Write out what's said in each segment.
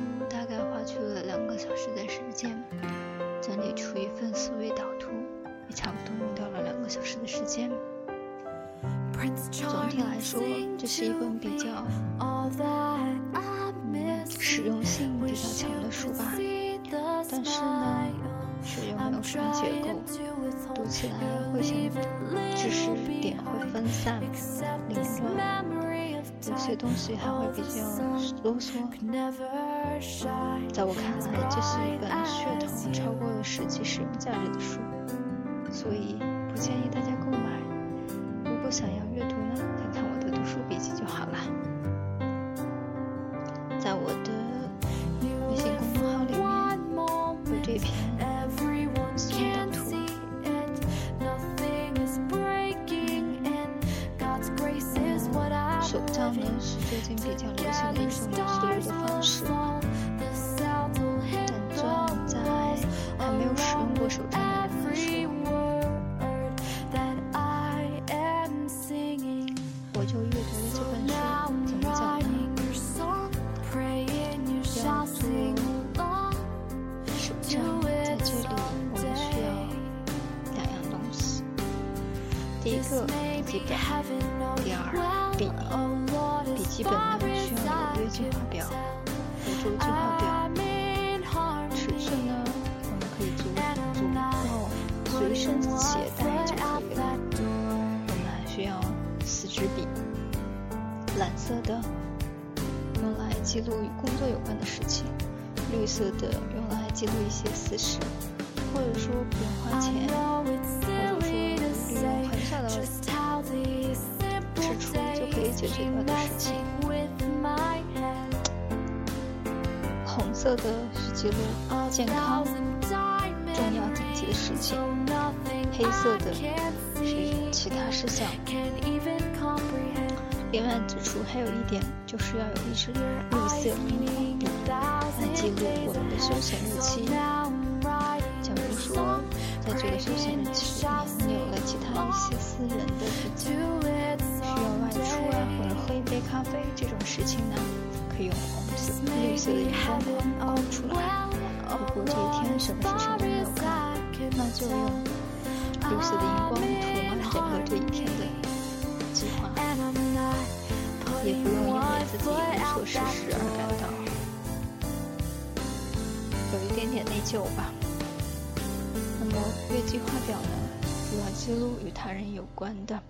书大概花去了两个小时的时间，整理出一份思维导图，也差不多用掉了两个小时的时间。总体来说，这是一本比较实用性比较强的书吧。但是呢，却又没有什么结构，读起来会显得知识点会分散、凌乱，有些东西还会比较啰嗦。在我看来，这是一本血统超过了实际使用价值的书，所以不建议大家购买。如果想要阅读呢，看看我的读书笔记就好了。在我的微信公众号里面有这篇思维导图。手账呢是最近比较流行的一种记录的方式，笔记本，第二笔。笔记本呢需要有约计划表、辅助计划表，尺寸呢我们可以足足够随身携带就可以了。我们还需要四支笔，蓝色的用来记录与工作有关的事情，绿色的用来记录一些私事，或者说不用花钱，解决掉的事情。红色的是记录健康、重要紧急的事情，黑色的是其他事项。另外指出，还有一点就是要有一支绿色荧光笔来记录我们的休闲日期。假如说在这个休闲日期里面，你有了其他一些私人的事情，外出啊，或者喝一杯咖啡这种事情呢，可以用红色、绿色的荧光框框出来。如果这一天什么事情都没有干，那就用绿色的荧光涂满整个这一天的计划，也不用因为自己无所事事而感到有一点点内疚吧。那么月计划表呢，主要记录与他人有关的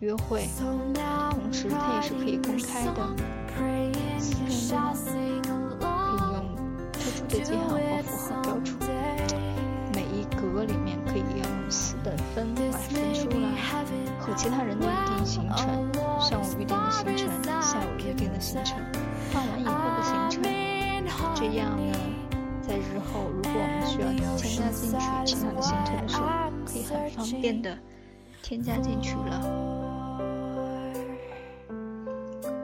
约会，同时它也是可以公开的。私人的，可以用特殊的记号或符号标出，每一格里面可以用四等分来分出来和其他人的预定行程，上午预定的行程，下午预定的行程，傍晚以后的行程，这样呢。在日后，如果我们需要添加进去其他的行程的时候，可以很方便的添加进去了。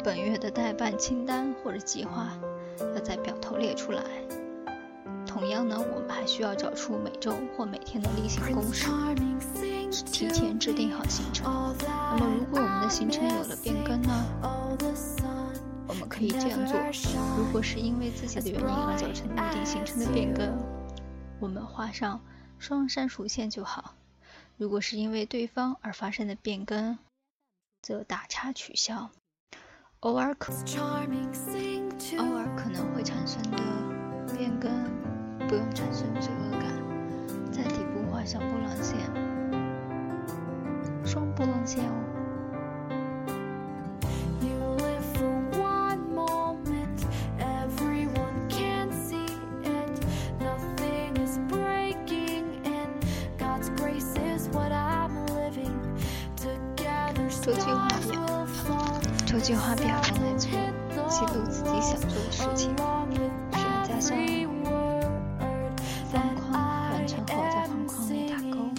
本月的待办清单或者计划要在表头列出来。同样呢，我们还需要找出每周或每天的例行公事，提前制定好行程。那么，如果我们的行程有了变更呢？我们可以这样做：如果是因为自己的原因而造成预定行程的变更，我们画上双删除线就好；如果是因为对方而发生的变更，则打叉取消。偶尔可偶尔可能会产生的变更，不用产生罪恶感。在底部画上波浪线，双波浪线哦。周计划表，计划表用来做记录自己想做的事情，需要加上方框，完成后在方框内打勾，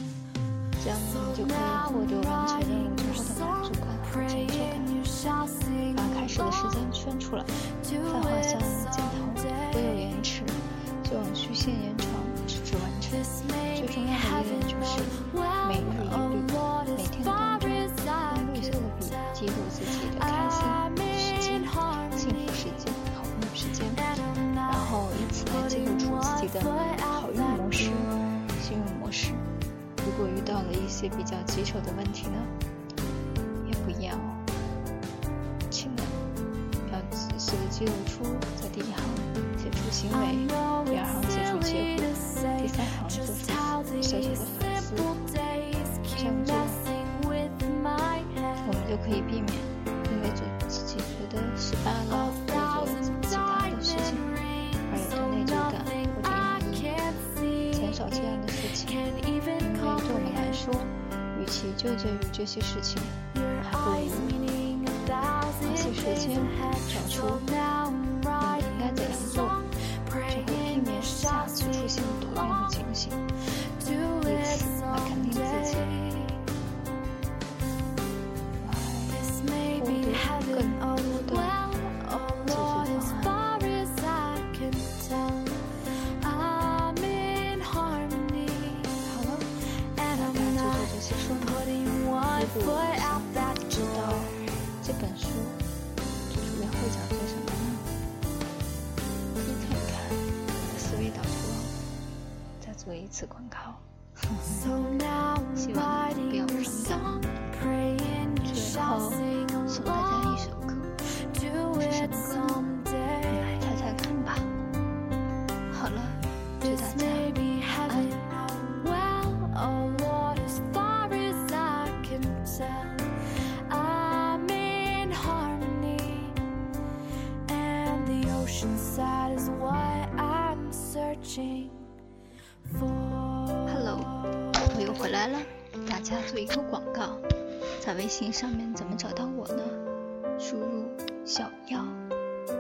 这样你就可以获得完成任务之后的满足感和成就感。把开始的时间圈出来，再画上的好运模式、幸运模式。如果遇到了一些比较棘手的问题呢，也不要气馁，要仔细的记录出在第一行写出行为，第二行写出结果，第三行做出小小的反思。这样做，我们就可以避免说，与其纠结于这些事情，还不如花些时间找出应该怎样做，Hello，我又回来了。大家做一个广告，在微信上面怎么找到我呢？输入小妖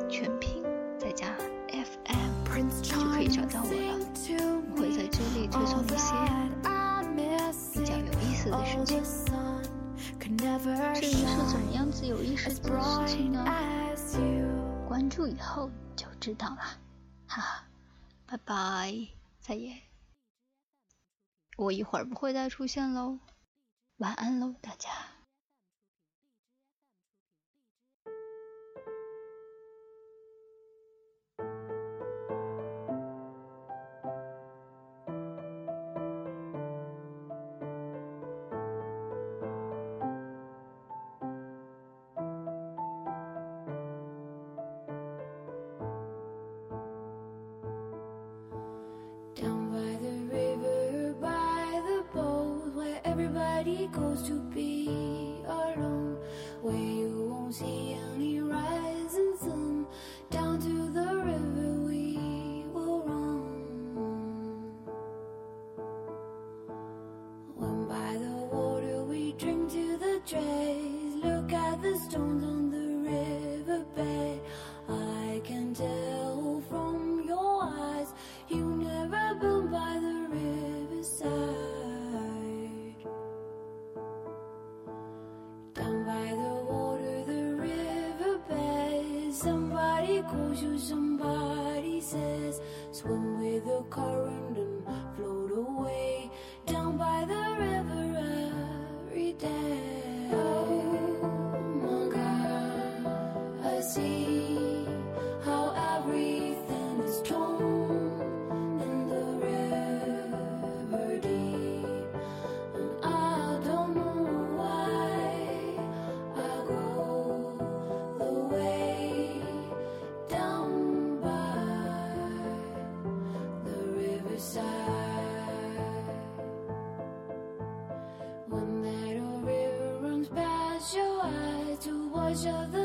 全拼再加 FM 就可以找到我了。我会在这里推送一些比较有意思的事情。至于是怎么样子有意思的事情呢？关注以后就知道了。哈哈，拜拜，再见。我一会儿不会再出现喽，晚安喽，大家。Goes to Somebody says, swim with the current Of the.